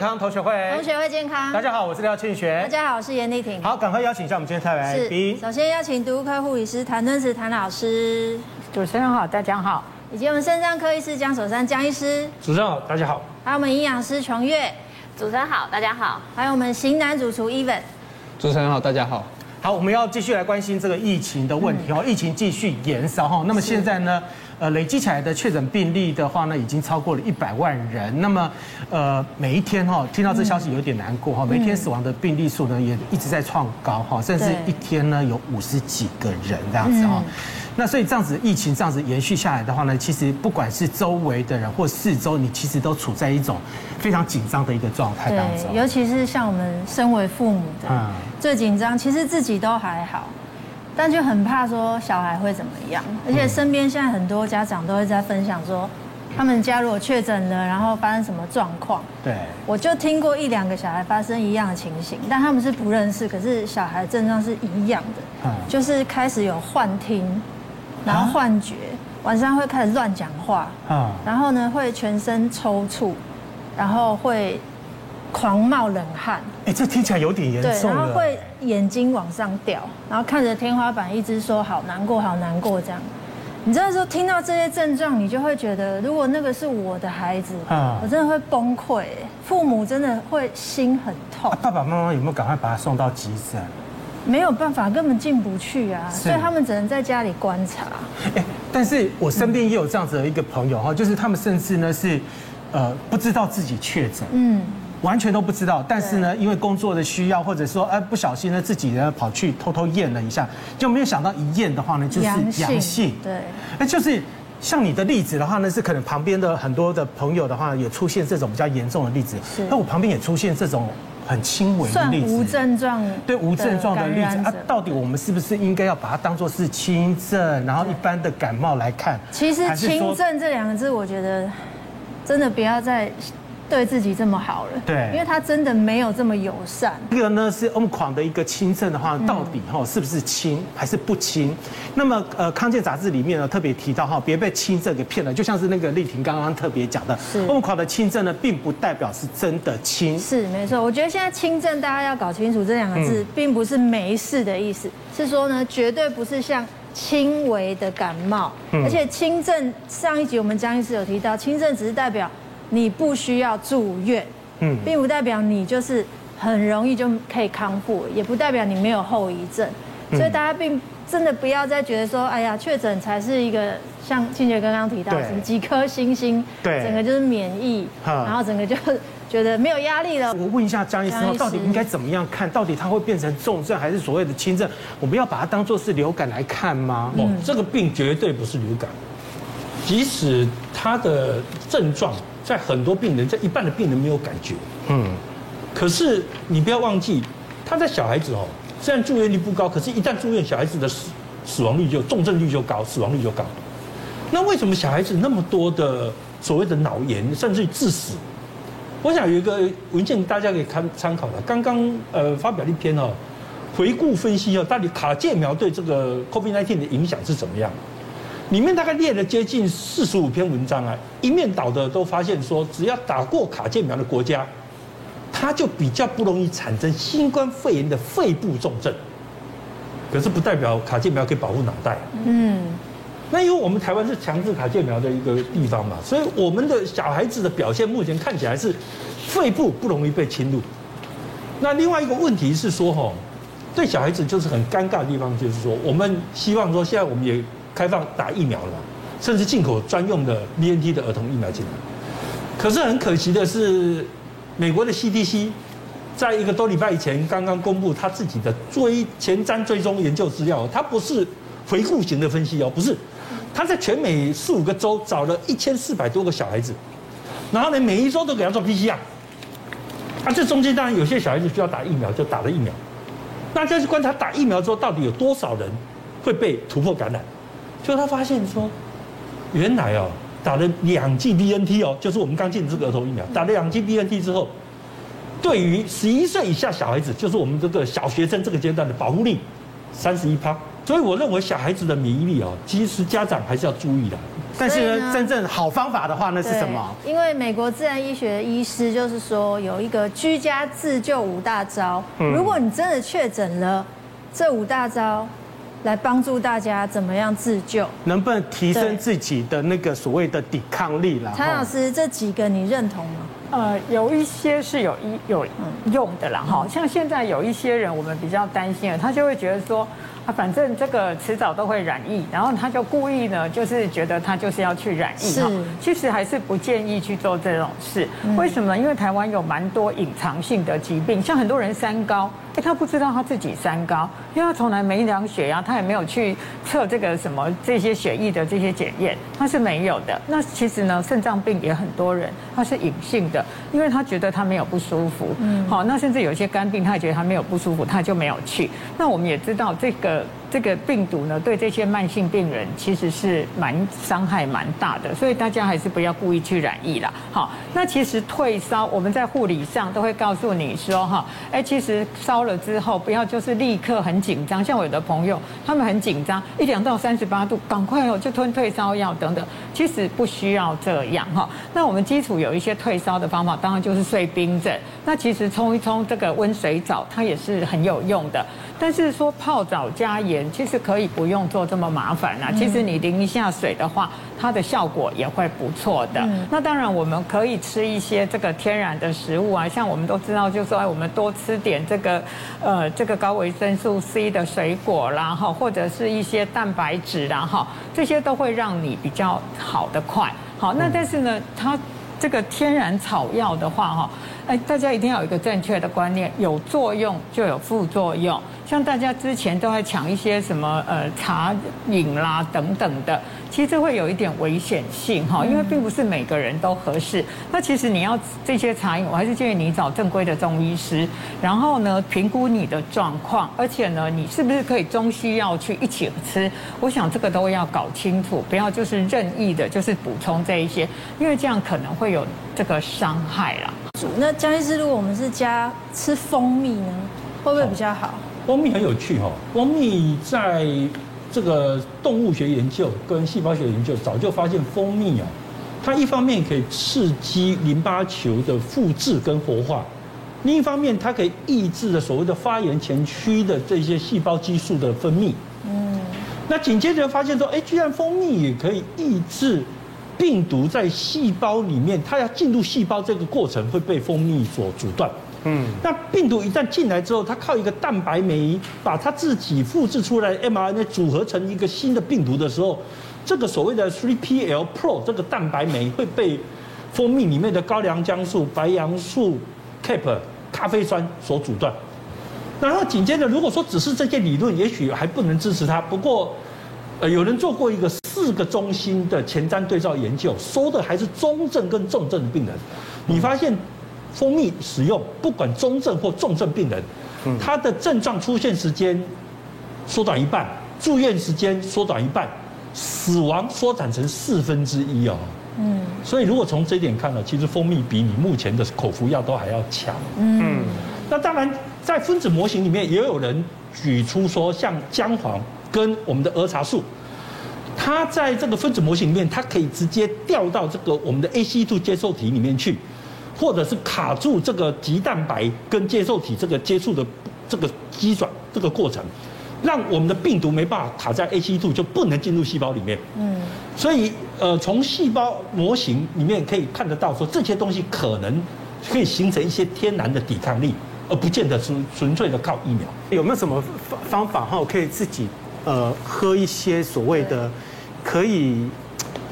康同学会，同学会健康。大家好，我是廖庆学。大家好，我是严丽婷。好，赶快邀请一下我们今天特别来宾。首先邀请毒物科护理师谭敦慈谭老师。主持人好，大家好。以及我们肾脏科医师江守山江医师。主持人好，大家好。还有我们营养师琼月。主持人好，大家好。还有我们型男主厨 Even。主持人好，大家好。好，我们要继续来关心这个疫情的问题哦。疫情继续延烧哈，那么现在呢？呃，累积起来的确诊病例的话呢，已经超过了一百万人。那么，呃，每一天哈，听到这消息有点难过哈。每天死亡的病例数呢，也一直在创高哈，甚至一天呢有五十几个人这样子哈。那所以这样子疫情这样子延续下来的话呢，其实不管是周围的人或四周，你其实都处在一种非常紧张的一个状态当中。尤其是像我们身为父母的，最紧张，其实自己都还好。但就很怕说小孩会怎么样，而且身边现在很多家长都会在分享说，他们家如果确诊了，然后发生什么状况。对，我就听过一两个小孩发生一样的情形，但他们是不认识，可是小孩症状是一样的，就是开始有幻听，然后幻觉，晚上会开始乱讲话，然后呢会全身抽搐，然后会。狂冒冷汗，哎，这听起来有点严重。对，然后会眼睛往上掉，然后看着天花板，一直说好难过，好难过这样。你知道说听到这些症状，你就会觉得，如果那个是我的孩子，我真的会崩溃。父母真的会心很痛。爸爸妈妈有没有赶快把他送到急诊？没有办法，根本进不去啊，所以他们只能在家里观察。哎，但是我身边也有这样子的一个朋友哈，就是他们甚至呢是，呃，不知道自己确诊。嗯。完全都不知道，但是呢，因为工作的需要，或者说，哎，不小心呢，自己呢跑去偷偷验了一下，就没有想到一验的话呢，就是阳性。对，哎，就是像你的例子的话呢，是可能旁边的很多的朋友的话，也出现这种比较严重的例子。那我旁边也出现这种很轻微的例子。无症状。对，无症状的例子啊，到底我们是不是应该要把它当做是轻症，然后一般的感冒来看？其实“轻症”这两个字，我觉得真的不要再。对自己这么好了，对，因为他真的没有这么友善。这个呢是 Omicron 的一个轻症的话，到底哈是不是轻还是不轻？那么呃，康健杂志里面呢特别提到哈，别被轻症给骗了，就像是那个丽婷刚刚特别讲的，Omicron 的轻症呢，并不代表是真的轻。是没错，我觉得现在轻症大家要搞清楚这两个字，并不是没事的意思，是说呢绝对不是像轻微的感冒，而且轻症上一集我们江医师有提到，轻症只是代表。你不需要住院，嗯，并不代表你就是很容易就可以康复，也不代表你没有后遗症，所以大家并真的不要再觉得说，哎呀，确诊才是一个像清洁刚刚提到什么几颗星星，对，整个就是免疫，然后整个就觉得没有压力了。我问一下张医生，到底应该怎么样看？到底它会变成重症还是所谓的轻症？我们要把它当做是流感来看吗？哦，这个病绝对不是流感，即使它的症状。在很多病人，在一半的病人没有感觉，嗯，可是你不要忘记，他在小孩子哦，虽然住院率不高，可是一旦住院，小孩子的死死亡率就重症率就高，死亡率就高。那为什么小孩子那么多的所谓的脑炎，甚至于致死？我想有一个文件大家可以看参考的，刚刚呃发表一篇哦，回顾分析哦，到底卡介苗对这个 COVID-19 的影响是怎么样？里面大概列了接近四十五篇文章啊，一面倒的都发现说，只要打过卡介苗的国家，它就比较不容易产生新冠肺炎的肺部重症。可是不代表卡介苗可以保护脑袋。嗯，那因为我们台湾是强制卡介苗的一个地方嘛，所以我们的小孩子的表现目前看起来是肺部不容易被侵入。那另外一个问题是说，吼，对小孩子就是很尴尬的地方，就是说，我们希望说，现在我们也。开放打疫苗了，甚至进口专用的 BNT 的儿童疫苗进来。可是很可惜的是，美国的 CDC 在一个多礼拜以前刚刚公布他自己的追前瞻追踪研究资料，它不是回顾型的分析哦，不是，他在全美四五个州找了一千四百多个小孩子，然后呢，每一周都给他做 PCR。啊，这中间当然有些小孩子需要打疫苗，就打了疫苗。那再去观察打疫苗之后，到底有多少人会被突破感染？就他发现说，原来哦，打了两剂 BNT 哦，就是我们刚进的这个儿童疫苗，打了两剂 BNT 之后，对于十一岁以下小孩子，就是我们这个小学生这个阶段的保护力三十一趴。所以我认为小孩子的免疫力哦，其实家长还是要注意的。但是呢，真正好方法的话，那是什么？因为美国自然医学的医师就是说，有一个居家自救五大招。如果你真的确诊了，这五大招来帮助大家怎么样自救，能不能提升自己的那个所谓的抵抗力啦？陈老师，这几个你认同吗？呃，有一些是有一有用的啦，哈，像现在有一些人，我们比较担心的，他就会觉得说。啊，反正这个迟早都会染疫，然后他就故意呢，就是觉得他就是要去染疫哈。其实还是不建议去做这种事。为什么呢？因为台湾有蛮多隐藏性的疾病，像很多人三高，哎，他不知道他自己三高，因为他从来没量血压，他也没有去测这个什么这些血液的这些检验，他是没有的。那其实呢，肾脏病也很多人他是隐性的，因为他觉得他没有不舒服。嗯。好，那甚至有些肝病，他也觉得他没有不舒服，他就没有去。那我们也知道这个。这个病毒呢，对这些慢性病人其实是蛮伤害蛮大的，所以大家还是不要故意去染疫了。好，那其实退烧，我们在护理上都会告诉你说，哈，哎，其实烧了之后，不要就是立刻很紧张，像我有的朋友，他们很紧张，一两到三十八度，赶快哦就吞退烧药等等，其实不需要这样哈。那我们基础有一些退烧的方法，当然就是睡冰枕，那其实冲一冲这个温水澡，它也是很有用的。但是说泡澡加盐，其实可以不用做这么麻烦啊。其实你淋一下水的话，它的效果也会不错的。那当然我们可以吃一些这个天然的食物啊，像我们都知道，就是说哎，我们多吃点这个呃这个高维生素 C 的水果啦，哈，或者是一些蛋白质啦，哈，这些都会让你比较好的快。好，那但是呢，它这个天然草药的话，哈，哎，大家一定要有一个正确的观念，有作用就有副作用。像大家之前都在抢一些什么呃茶饮啦等等的，其实这会有一点危险性哈，因为并不是每个人都合适。那其实你要这些茶饮，我还是建议你找正规的中医师，然后呢评估你的状况，而且呢你是不是可以中西药去一起吃？我想这个都要搞清楚，不要就是任意的，就是补充这一些，因为这样可能会有这个伤害啦。那江医师，如果我们是加吃蜂蜜呢，会不会比较好？蜂蜜很有趣哈，蜂蜜在这个动物学研究跟细胞学研究早就发现，蜂蜜啊，它一方面可以刺激淋巴球的复制跟活化，另一方面它可以抑制的所谓的发炎前驱的这些细胞激素的分泌。嗯，那紧接着发现说，哎，居然蜂蜜也可以抑制病毒在细胞里面，它要进入细胞这个过程会被蜂蜜所阻断。嗯，那病毒一旦进来之后，它靠一个蛋白酶把它自己复制出来 mRNA 组合成一个新的病毒的时候，这个所谓的 3PL Pro 这个蛋白酶会被蜂蜜里面的高粱姜素、白杨素、CAP 咖啡酸所阻断。然后紧接着，如果说只是这些理论，也许还不能支持它。不过，呃，有人做过一个四个中心的前瞻对照研究，收的还是中症跟重症的病人，你发现。蜂蜜使用，不管中症或重症病人，他的症状出现时间缩短一半，住院时间缩短一半，死亡缩短成四分之一哦。嗯，所以如果从这一点看呢，其实蜂蜜比你目前的口服药都还要强。嗯，那当然在分子模型里面也有人举出说，像姜黄跟我们的儿茶素，它在这个分子模型里面，它可以直接调到这个我们的 ACE2 接受体里面去。或者是卡住这个棘蛋白跟接受体这个接触的这个机转这个过程，让我们的病毒没办法卡在 ACE2 就不能进入细胞里面。嗯，所以呃，从细胞模型里面可以看得到，说这些东西可能可以形成一些天然的抵抗力，而不见得是纯粹的靠疫苗。有没有什么方方法哈，可以自己呃喝一些所谓的可以？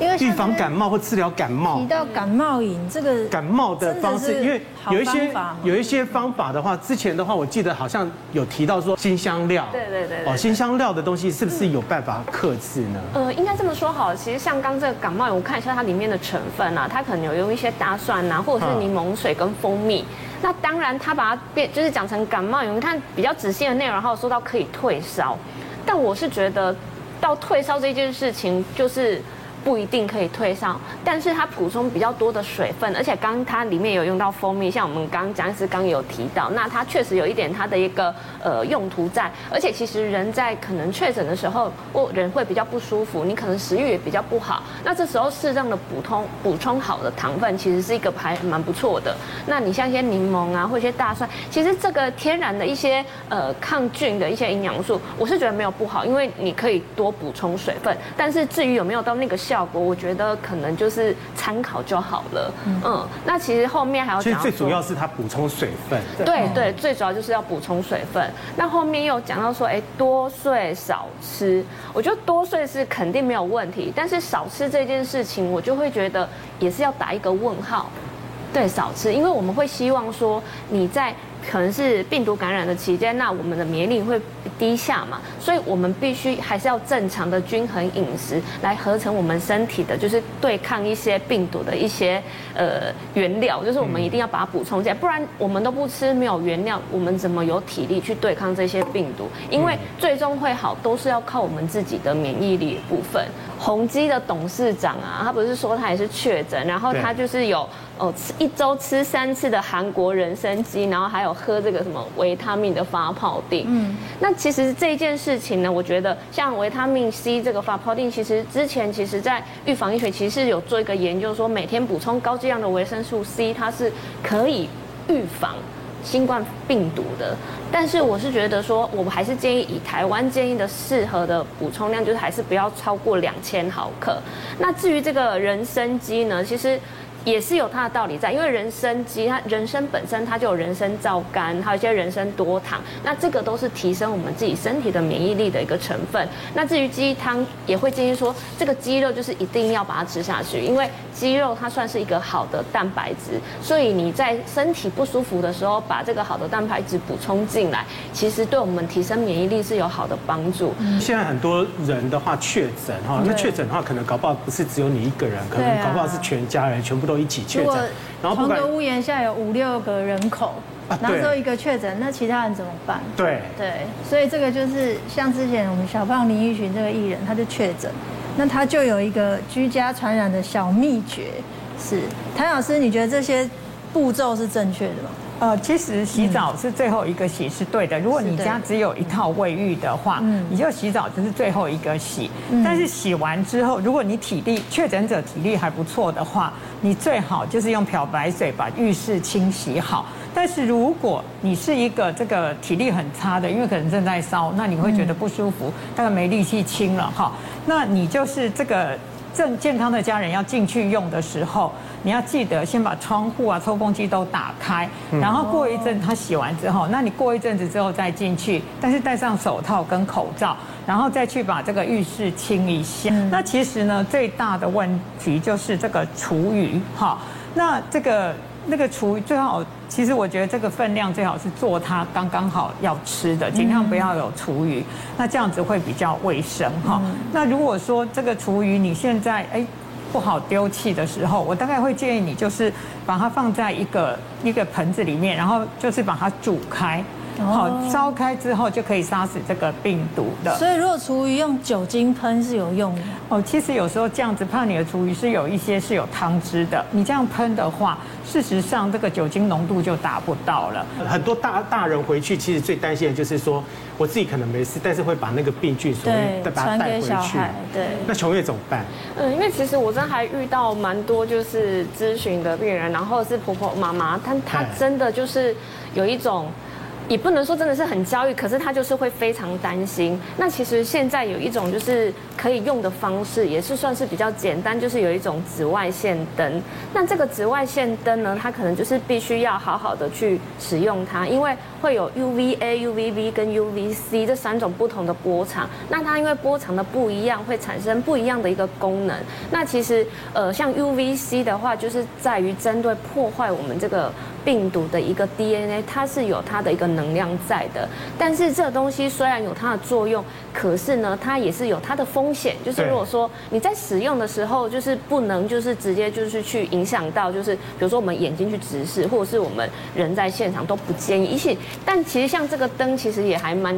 因为预防感冒或治疗感冒，提到感冒饮这个感冒的方式，因为有一些有一些方法的话，之前的话我记得好像有提到说辛香料，对对对，哦，辛香料的东西是不是有办法克制呢？呃，应该这么说好了，其实像刚这个感冒饮，我看一下它里面的成分啊，它可能有用一些大蒜呐，或者是柠檬水跟蜂蜜。那当然，它把它变就是讲成感冒饮，你看比较仔细的内容，然后说到可以退烧，但我是觉得到退烧这件事情就是。不一定可以退烧，但是它补充比较多的水分，而且刚它里面有用到蜂蜜，像我们刚刚蒋医师刚有提到，那它确实有一点它的一个呃用途在，而且其实人在可能确诊的时候，或人会比较不舒服，你可能食欲也比较不好，那这时候适当的补充补充好的糖分，其实是一个还蛮不错的。那你像一些柠檬啊，或一些大蒜，其实这个天然的一些呃抗菌的一些营养素，我是觉得没有不好，因为你可以多补充水分，但是至于有没有到那个效果，我觉得可能就是参考就好了。嗯，那其实后面还要讲，其实最主要是它补充水分。对对，最主要就是要补充水分。那后面又讲到说，哎，多睡少吃，我觉得多睡是肯定没有问题，但是少吃这件事情，我就会觉得也是要打一个问号。对，少吃，因为我们会希望说你在。可能是病毒感染的期间，那我们的免疫力会低下嘛，所以我们必须还是要正常的均衡饮食来合成我们身体的，就是对抗一些病毒的一些呃原料，就是我们一定要把它补充进来，不然我们都不吃，没有原料，我们怎么有体力去对抗这些病毒？因为最终会好都是要靠我们自己的免疫力的部分。宏基的董事长啊，他不是说他也是确诊，然后他就是有哦吃一周吃三次的韩国人参鸡，然后还有。喝这个什么维他命的发泡錠，嗯，那其实这件事情呢，我觉得像维他命 C 这个发泡錠，其实之前其实在预防医学其实有做一个研究，说每天补充高剂量的维生素 C，它是可以预防新冠病毒的。但是我是觉得说，我们还是建议以台湾建议的适合的补充量，就是还是不要超过两千毫克。那至于这个人参鸡呢，其实。也是有它的道理在，因为人参鸡，它人参本身它就有人参皂苷，还有一些人参多糖，那这个都是提升我们自己身体的免疫力的一个成分。那至于鸡汤，也会建议说，这个鸡肉就是一定要把它吃下去，因为鸡肉它算是一个好的蛋白质，所以你在身体不舒服的时候，把这个好的蛋白质补充进来，其实对我们提升免疫力是有好的帮助。现在很多人的话确诊哈，那确诊的话可能搞不好不是只有你一个人，可能搞不好是全家人全部都。一起确诊，然后同个屋檐下有五六个人口，然后只有一个确诊，那其他人怎么办？对对，所以这个就是像之前我们小胖林奕群这个艺人，他就确诊，那他就有一个居家传染的小秘诀，是谭老师，你觉得这些步骤是正确的吗？呃，其实洗澡是最后一个洗是对的。如果你家只有一套卫浴的话，你就洗澡就是最后一个洗。但是洗完之后，如果你体力确诊者体力还不错的话，你最好就是用漂白水把浴室清洗好。但是如果你是一个这个体力很差的，因为可能正在烧，那你会觉得不舒服，大概没力气清了哈，那你就是这个。正健康的家人要进去用的时候，你要记得先把窗户啊、抽风机都打开，然后过一阵他洗完之后，那你过一阵子之后再进去，但是戴上手套跟口罩，然后再去把这个浴室清一下。那其实呢，最大的问题就是这个厨余哈，那这个。那个厨余最好，其实我觉得这个分量最好是做它刚刚好要吃的，尽量不要有厨余，那这样子会比较卫生哈。那如果说这个厨余你现在哎不好丢弃的时候，我大概会建议你就是把它放在一个一个盆子里面，然后就是把它煮开。好，烧开之后就可以杀死这个病毒的。所以如果厨余用酒精喷是有用的哦。其实有时候这样子怕你的厨余是有一些是有汤汁的，你这样喷的话，事实上这个酒精浓度就达不到了。很多大大人回去其实最担心的就是说，我自己可能没事，但是会把那个病菌所以再把它带回去。对，那琼月怎么办？嗯，因为其实我真的还遇到蛮多就是咨询的病人，然后是婆婆妈妈，她她真的就是有一种。也不能说真的是很焦虑，可是他就是会非常担心。那其实现在有一种就是可以用的方式，也是算是比较简单，就是有一种紫外线灯。那这个紫外线灯呢，它可能就是必须要好好的去使用它，因为会有 UVA、UVB 跟 UVC 这三种不同的波长。那它因为波长的不一样，会产生不一样的一个功能。那其实呃，像 UVC 的话，就是在于针对破坏我们这个。病毒的一个 DNA，它是有它的一个能量在的，但是这东西虽然有它的作用，可是呢，它也是有它的风险。就是如果说你在使用的时候，就是不能就是直接就是去影响到，就是比如说我们眼睛去直视，或者是我们人在现场都不建议。一起，但其实像这个灯，其实也还蛮。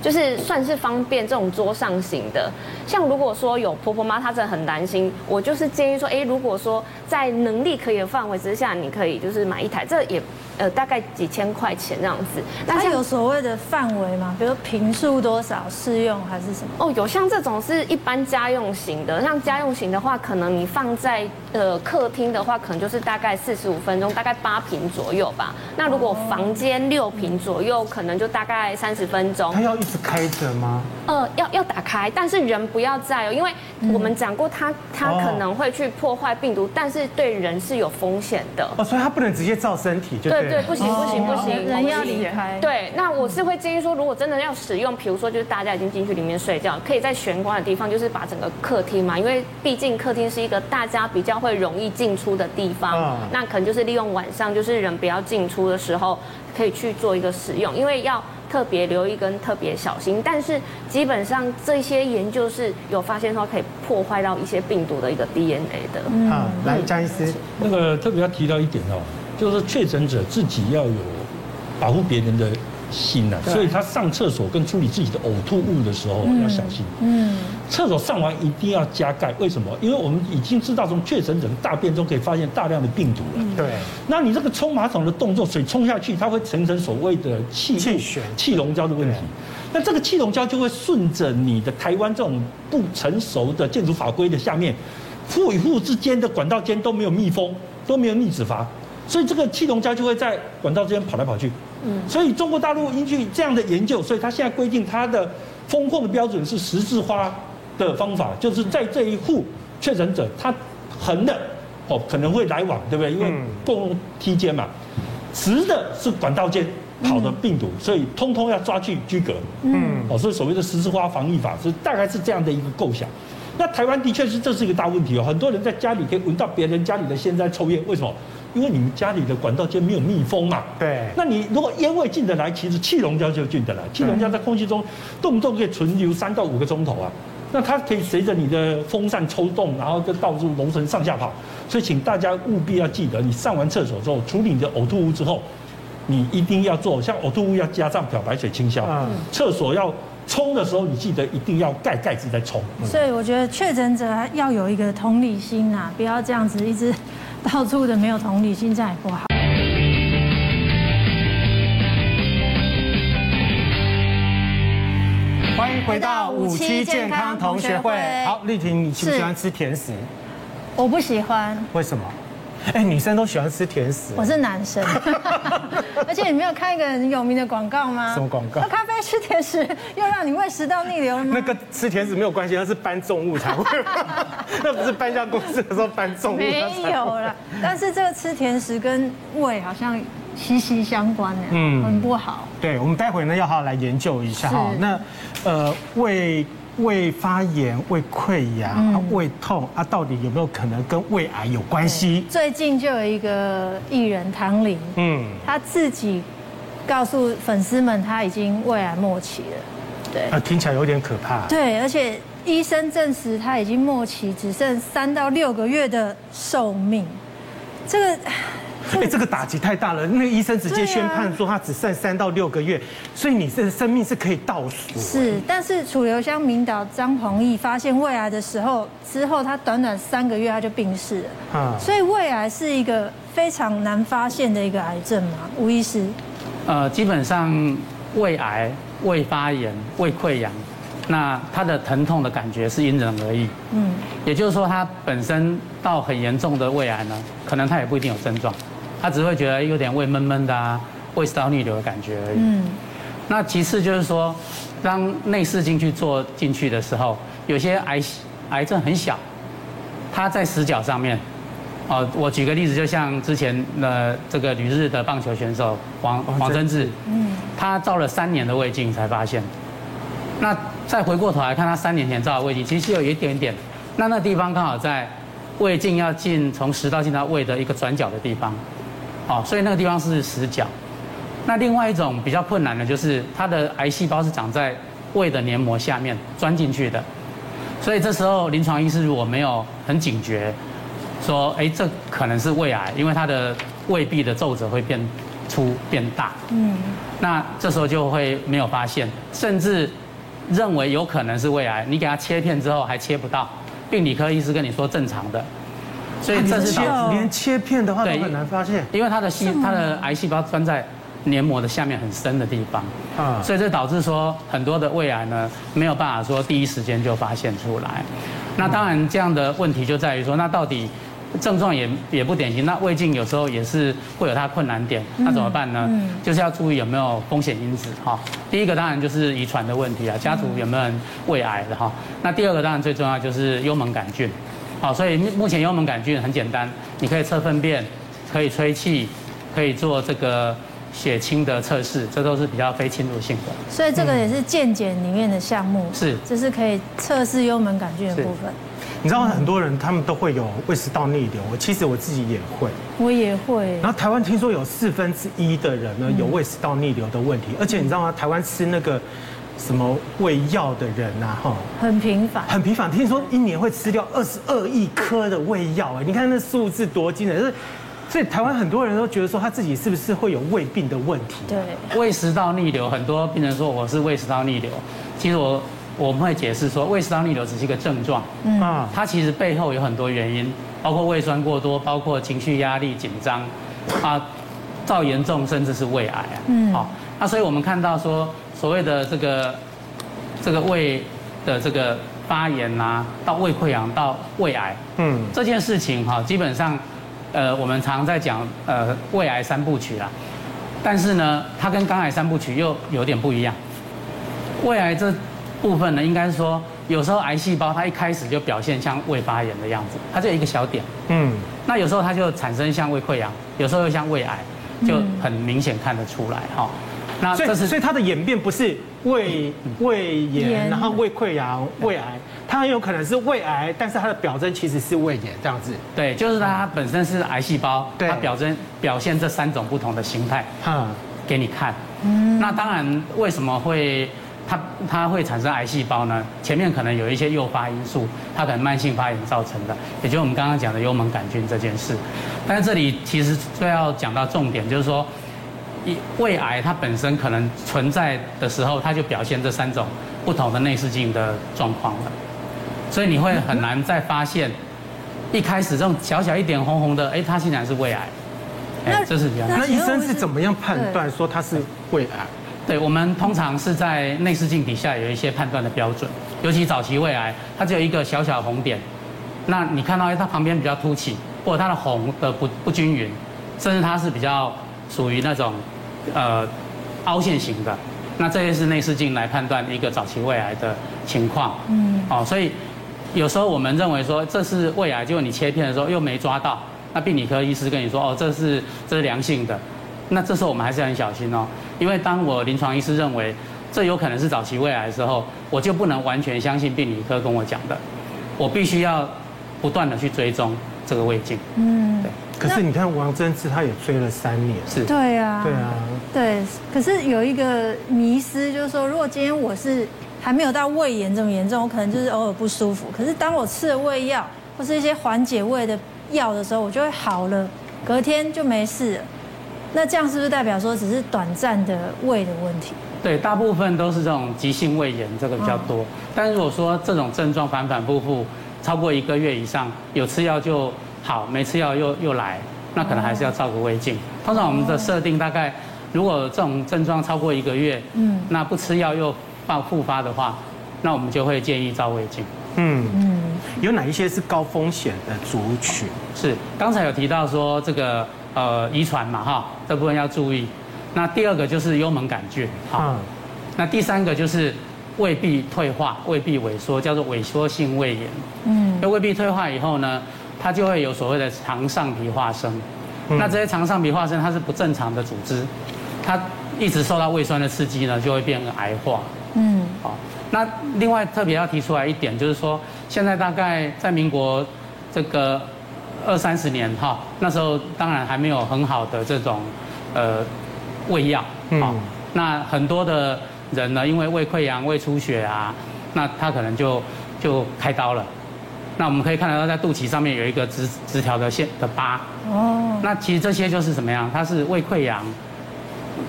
就是算是方便这种桌上型的。像如果说有婆婆妈，她真的很担心，我就是建议说，哎，如果说在能力可以的范围之下，你可以就是买一台，这也。呃，大概几千块钱这样子。那它有所谓的范围吗？比如平数多少适用还是什么？哦，有像这种是一般家用型的，像家用型的话，可能你放在呃客厅的话，可能就是大概四十五分钟，大概八平左右吧。那如果房间六平左右，可能就大概三十分钟。它要一直开着吗？呃，要要打开，但是人不要在哦，因为我们讲过它，它它可能会去破坏病毒，但是对人是有风险的。哦，所以它不能直接照身体就对。对，不行不行不行，人要离开。对，那我是会建议说，如果真的要使用，比如说就是大家已经进去里面睡觉，可以在玄关的地方，就是把整个客厅嘛，因为毕竟客厅是一个大家比较会容易进出的地方，那可能就是利用晚上就是人不要进出的时候，可以去做一个使用，因为要特别留意跟特别小心。但是基本上这些研究是有发现说可以破坏到一些病毒的一个 DNA 的。嗯，来，张医师，那个特别要提到一点哦。就是确诊者自己要有保护别人的心呐，所以他上厕所跟处理自己的呕吐物的时候要小心。嗯，厕所上完一定要加盖，为什么？因为我们已经知道从确诊者的大便中可以发现大量的病毒了。对。那你这个冲马桶的动作，水冲下去，它会形成所谓的气气旋、气溶胶的问题。那这个气溶胶就会顺着你的台湾这种不成熟的建筑法规的下面，户与户之间的管道间都没有密封，都没有逆止阀。所以这个气溶胶就会在管道之间跑来跑去，嗯，所以中国大陆依据这样的研究，所以它现在规定它的封控的标准是十字花的方法，就是在这一户确诊者他横的哦可能会来往，对不对？因为共用梯间嘛，直的是管道间跑的病毒，所以通通要抓去居隔，嗯，哦，所以所谓的十字花防疫法是大概是这样的一个构想。那台湾的确是这是一个大问题哦，很多人在家里可以闻到别人家里的现在抽烟，为什么？因为你们家里的管道间没有密封嘛，对。那你如果烟味进得来，其实气溶胶就进得来。气溶胶在空气中动不动可以存留三到五个钟头啊。那它可以随着你的风扇抽动，然后就到处楼层上下跑。所以请大家务必要记得，你上完厕所之后，处理你的呕吐物之后，你一定要做，像呕吐物要加上漂白水清消。嗯。厕所要冲的时候，你记得一定要盖盖子再冲。所以我觉得确诊者要有一个同理心啊，不要这样子一直。到处的没有同理心，这样也不好。欢迎回到五期健康同学会。好，丽婷，你喜不喜欢吃甜食？我不喜欢。为什么？哎，女生都喜欢吃甜食。我是男生，而且你没有看一个很有名的广告吗？什么广告？喝咖啡吃甜食，又让你胃食道逆流了吗？那个吃甜食没有关系，那是搬重物才会。那不是搬家公司的时候搬重物。没有了，但是这个吃甜食跟胃好像息息相关呢，嗯，很不好。对，我们待会呢要好好来研究一下哈。那呃胃。胃发炎、胃溃疡、嗯、胃痛啊，到底有没有可能跟胃癌有关系？最近就有一个艺人唐玲，嗯，他自己告诉粉丝们，他已经胃癌末期了。对，啊，听起来有点可怕。对，而且医生证实他已经末期，只剩三到六个月的寿命。这个。哎，这个打击太大了。那个医生直接宣判说他只剩三到六个月，所以你这个生命是可以倒数。是，但是楚留香名导张弘毅发现胃癌的时候，之后他短短三个月他就病逝了。啊，所以胃癌是一个非常难发现的一个癌症嘛，吴医师。呃，基本上胃癌、胃发炎、胃溃疡。那他的疼痛的感觉是因人而异，嗯，也就是说，他本身到很严重的胃癌呢，可能他也不一定有症状，他只会觉得有点胃闷闷的啊，胃食道逆流的感觉而已。嗯，那其次就是说，当内视镜去做进去的时候，有些癌癌症很小，他在死角上面，哦，我举个例子，就像之前的这个旅日的棒球选手王王真志，嗯，他照了三年的胃镜才发现。那再回过头来看，他三年前照的胃镜，其实有一点点。那那地方刚好在胃镜要进从食道进到胃的一个转角的地方，哦，所以那个地方是死角。那另外一种比较困难的就是，它的癌细胞是长在胃的黏膜下面钻进去的。所以这时候临床医师如果没有很警觉，说，哎，这可能是胃癌，因为它的胃壁的皱褶会变粗变大。嗯，那这时候就会没有发现，甚至认为有可能是胃癌，你给它切片之后还切不到，病理科医师跟你说正常的，所以这是切连切片的话都很难发现，因为它的细它的癌细胞钻在黏膜的下面很深的地方啊，所以这导致说很多的胃癌呢没有办法说第一时间就发现出来。那当然这样的问题就在于说，那到底？症状也也不典型，那胃镜有时候也是会有它困难点，那怎么办呢？就是要注意有没有风险因子哈。第一个当然就是遗传的问题啊，家族有没有人胃癌的哈。那第二个当然最重要就是幽门杆菌，好，所以目前幽门杆菌很简单，你可以测粪便，可以吹气，可以做这个血清的测试，这都是比较非侵入性的。所以这个也是健检里面的项目，是，这是可以测试幽门杆菌的部分。你知道很多人他们都会有胃食道逆流，其实我自己也会，我也会。然后台湾听说有四分之一的人呢有胃食道逆流的问题，而且你知道吗？台湾吃那个什么胃药的人呐，哈，很频繁，很频繁。听说一年会吃掉二十二亿颗的胃药，哎，你看那数字多惊人！所以台湾很多人都觉得说他自己是不是会有胃病的问题？对，胃食道逆流，很多病人说我是胃食道逆流，其实我。我们会解释说，胃食道逆流只是一个症状，嗯，它其实背后有很多原因，包括胃酸过多，包括情绪压力紧张，啊，到严重甚至是胃癌啊，嗯，好，那所以我们看到说，所谓的这个这个胃的这个发炎啊，到胃溃疡到胃癌，嗯，这件事情哈，基本上，呃，我们常常在讲呃胃癌三部曲啦，但是呢，它跟肝癌三部曲又有点不一样，胃癌这。部分呢，应该是说，有时候癌细胞它一开始就表现像胃发炎的样子，它就有一个小点，嗯，那有时候它就产生像胃溃疡，有时候又像胃癌，就很明显看得出来哈。那这是所以它的演变不是胃胃炎，然后胃溃疡、胃癌，它很有可能是胃癌，但是它的表征其实是胃炎这样子。对，就是它本身是癌细胞，它表征表现这三种不同的形态，嗯，给你看。嗯，那当然为什么会？它它会产生癌细胞呢？前面可能有一些诱发因素，它可能慢性发炎造成的，也就是我们刚刚讲的幽门杆菌这件事。但是这里其实最要讲到重点，就是说，胃癌它本身可能存在的时候，它就表现这三种不同的内视镜的状况了。所以你会很难再发现，一开始这种小小一点红红的，哎，它竟然是胃癌。哎，这是这样。那医生是怎么样判断说它是胃癌？对，我们通常是在内视镜底下有一些判断的标准，尤其早期胃癌，它只有一个小小红点，那你看到它旁边比较凸起，或者它的红的不不均匀，甚至它是比较属于那种呃凹陷型的，那这些是内视镜来判断一个早期胃癌的情况。嗯，哦，所以有时候我们认为说这是胃癌，结果你切片的时候又没抓到，那病理科医师跟你说哦，这是这是良性的。那这时候我们还是要很小心哦，因为当我临床医师认为这有可能是早期胃癌的时候，我就不能完全相信病理科跟我讲的，我必须要不断的去追踪这个胃镜。嗯，对。可是你看王贞治他也追了三年。是。对啊。对啊。对，可是有一个迷思，就是说，如果今天我是还没有到胃炎这么严重，我可能就是偶尔不舒服，可是当我吃了胃药或是一些缓解胃的药的时候，我就会好了，隔天就没事了。那这样是不是代表说只是短暂的胃的问题？对，大部分都是这种急性胃炎，这个比较多。但如果说这种症状反反复复超过一个月以上，有吃药就好，没吃药又又来，那可能还是要照个胃镜。通常我们的设定大概，如果这种症状超过一个月，嗯，那不吃药又发复发的话，那我们就会建议照胃镜。嗯嗯，有哪一些是高风险的族群？是刚才有提到说这个。呃，遗传嘛，哈，这部分要注意。那第二个就是幽门杆菌，哈。那第三个就是胃壁退化、胃壁萎缩，叫做萎缩性胃炎。嗯。那胃壁退化以后呢，它就会有所谓的肠上皮化生。那这些肠上皮化生，它是不正常的组织，它一直受到胃酸的刺激呢，就会变成癌化。嗯。好，那另外特别要提出来一点，就是说，现在大概在民国这个。二三十年哈，那时候当然还没有很好的这种呃胃药，嗯，那很多的人呢，因为胃溃疡、胃出血啊，那他可能就就开刀了。那我们可以看得到，在肚脐上面有一个直直条的线的疤。哦。那其实这些就是什么样？它是胃溃疡，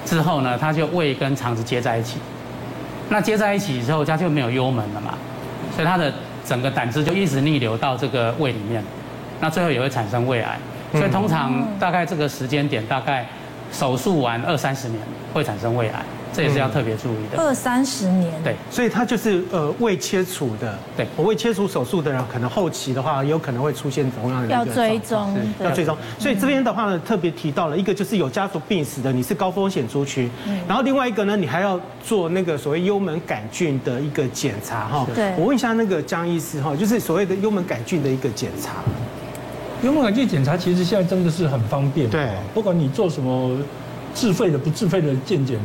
之后呢，它就胃跟肠子接在一起。那接在一起之后，它就没有幽门了嘛，所以它的整个胆汁就一直逆流到这个胃里面，那最后也会产生胃癌。所以通常大概这个时间点，大概手术完二三十年会产生胃癌。这也是要特别注意的。二三十年，对，所以它就是呃胃切除的，对，我未切除手术的人，可能后期的话，有可能会出现同样的要追踪，要追踪。所以这边的话呢，特别提到了一个就是有家族病史的，你是高风险族群，然后另外一个呢，你还要做那个所谓幽门杆菌的一个检查哈。对，我问一下那个江医师哈，就是所谓的幽门杆菌的一个检查。幽门杆菌检查其实现在真的是很方便，对，不管你做什么自费的、不自费的健检。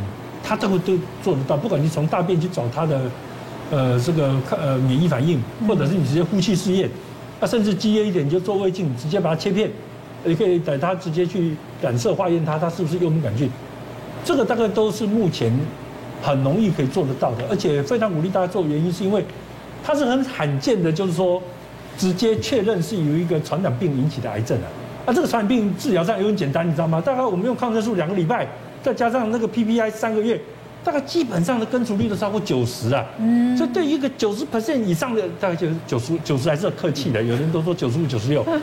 他这个都做得到，不管你从大便去找他的，呃，这个呃免疫反应，或者是你直接呼气试验，那甚至激烈一点，你就做胃镜，直接把它切片，也可以等他直接去染色化验它，它是不是幽门杆菌，这个大概都是目前很容易可以做得到的，而且非常鼓励大家做，原因是因为它是很罕见的，就是说直接确认是由一个传染病引起的癌症啊，那这个传染病治疗上也很简单，你知道吗？大概我们用抗生素两个礼拜。再加上那个 PPI 三个月，大概基本上的根除率都超过九十啊。嗯。所以对于一个九十 percent 以上的，大概就是九十九十还是客气的，有人都说九十五、九十六。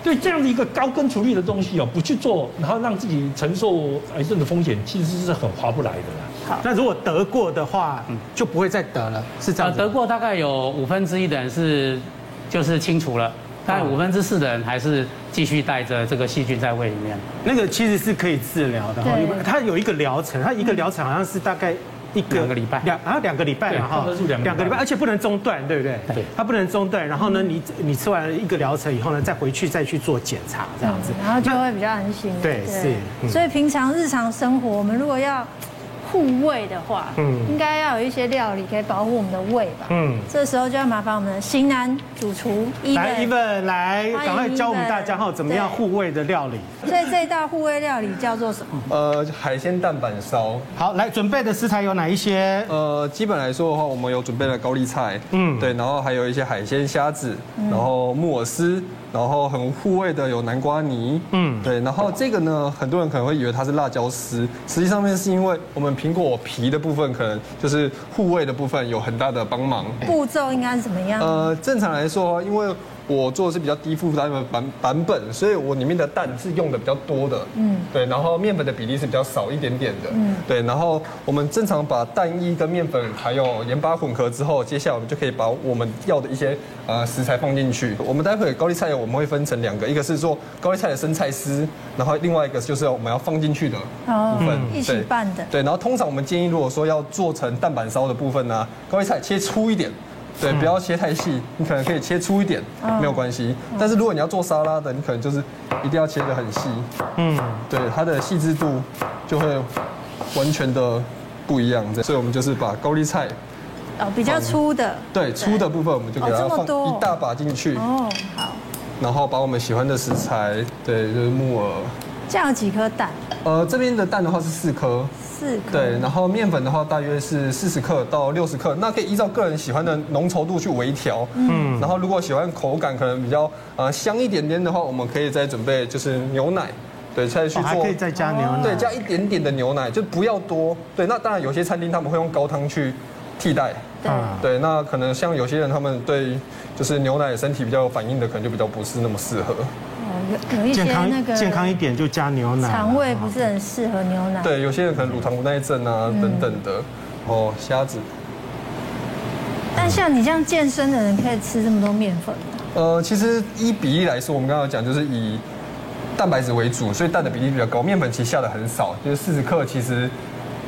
对这样的一个高根除率的东西哦，不去做，然后让自己承受癌症的风险，其实是很划不来的啦。好，那如果得过的话，就不会再得了，是这样。得过大概有五分之一的人是，就是清除了。但五分之四的人还是继续带着这个细菌在胃里面。那个其实是可以治疗的哈，它有一个疗程，它一个疗程好像是大概一个两个礼拜，两啊两个礼拜嘛哈，两个礼拜，而且不能中断，对不对？对，它不能中断。然后呢，你你吃完了一个疗程以后呢，再回去再去做检查，这样子，然后就会比较安心。对，是。所以平常日常生活，我们如果要。护胃的话，嗯，应该要有一些料理可以保护我们的胃吧，嗯，这时候就要麻烦我们的型男主厨伊文，来伊本来，赶快教我们大家哈，怎么样护胃的料理。所以这道护胃料理叫做什么？呃，海鲜蛋板烧。好，来准备的食材有哪一些？呃，基本来说的话，我们有准备了高丽菜，嗯，对，然后还有一些海鲜虾子，然后木耳丝。然后很护胃的有南瓜泥，嗯，对，然后这个呢，很多人可能会以为它是辣椒丝，实际上面是因为我们苹果皮的部分可能就是护卫的部分有很大的帮忙。步骤应该是怎么样？呃，正常来说，因为。我做的是比较低负担的版版本，所以我里面的蛋是用的比较多的，嗯，对，然后面粉的比例是比较少一点点的，嗯，对，然后我们正常把蛋液跟面粉还有盐巴混合之后，接下来我们就可以把我们要的一些呃食材放进去。我们待会高丽菜我们会分成两个，一个是做高丽菜的生菜丝，然后另外一个就是我们要放进去的部分，一起拌的，对，然后通常我们建议如果说要做成蛋板烧的部分呢，高丽菜切粗一点。对，不要切太细，你可能可以切粗一点，没有关系。但是如果你要做沙拉的，你可能就是一定要切得很细。嗯，对，它的细致度就会完全的不一样。所以我们就是把高丽菜，哦，比较粗的，对，粗的部分我们就给它放一大把进去。哦，好。然后把我们喜欢的食材，对，就是木耳。这样有几颗蛋？呃，这边的蛋的话是四颗。四克。对，然后面粉的话大约是四十克到六十克，那可以依照个人喜欢的浓稠度去微调。嗯。然后如果喜欢口感可能比较呃香一点点的话，我们可以再准备就是牛奶，对，再去做。还可以再加牛奶。对，加一点点的牛奶，就不要多。对，那当然有些餐厅他们会用高汤去替代。对。对，那可能像有些人他们对就是牛奶身体比较有反应的，可能就比较不是那么适合。有一些那个健康一点就加牛奶，肠胃不是很适合牛奶。对，有些人可能乳糖不耐症啊等等的。哦，虾子。但像你这样健身的人，可以吃这么多面粉？呃，其实一比一来说，我们刚刚讲就是以蛋白质为主，所以蛋的比例比较高，面粉其实下的很少，就是四十克，其实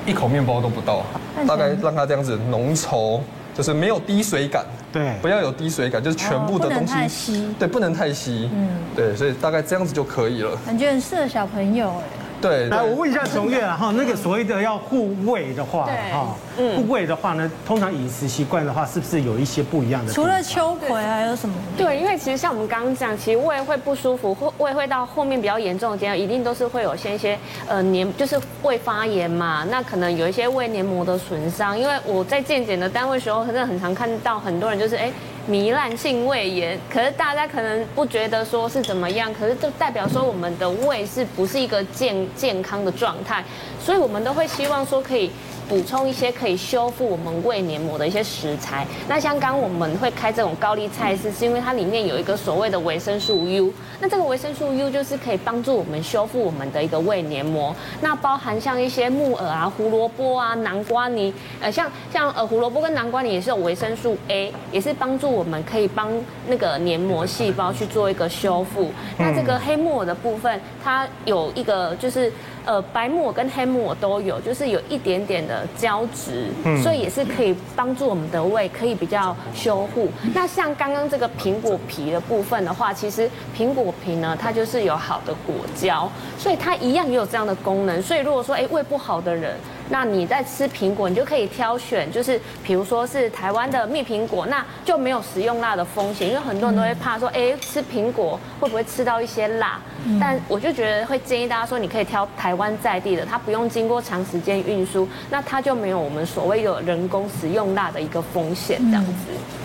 一口面包都不到，大概让它这样子浓稠。就是没有滴水感，对，不要有滴水感，就是全部的东西，不能太稀，对，不能太稀，嗯，对，所以大概这样子就可以了。感觉很适合小朋友哎。对，来我问一下崇越啊哈，那个所谓的要护胃的话，哈，护胃的话呢，通常饮食习惯的话，是不是有一些不一样的？除了秋葵还有什么？对，因为其实像我们刚刚讲，其实胃会不舒服，或胃会到后面比较严重的阶段，一定都是会有些一些呃黏，就是胃发炎嘛。那可能有一些胃黏膜的损伤。因为我在健检的单位时候，真的很常看到很多人就是哎。糜烂性胃炎，可是大家可能不觉得说是怎么样，可是就代表说我们的胃是不是一个健健康的状态，所以我们都会希望说可以。补充一些可以修复我们胃黏膜的一些食材。那像刚我们会开这种高丽菜是，是因为它里面有一个所谓的维生素 U。那这个维生素 U 就是可以帮助我们修复我们的一个胃黏膜。那包含像一些木耳啊、胡萝卜啊、南瓜泥，呃，像像呃胡萝卜跟南瓜泥也是有维生素 A，也是帮助我们可以帮那个黏膜细胞去做一个修复。那这个黑木耳的部分，它有一个就是。呃，白木耳跟黑木耳都有，就是有一点点的胶质，所以也是可以帮助我们的胃可以比较修护。那像刚刚这个苹果皮的部分的话，其实苹果皮呢，它就是有好的果胶，所以它一样也有这样的功能。所以如果说哎胃不好的人，那你在吃苹果，你就可以挑选，就是比如说是台湾的蜜苹果，那就没有食用辣的风险，因为很多人都会怕说，哎，吃苹果会不会吃到一些辣？但我就觉得会建议大家说，你可以挑台湾在地的，它不用经过长时间运输，那它就没有我们所谓的人工食用辣的一个风险这样子。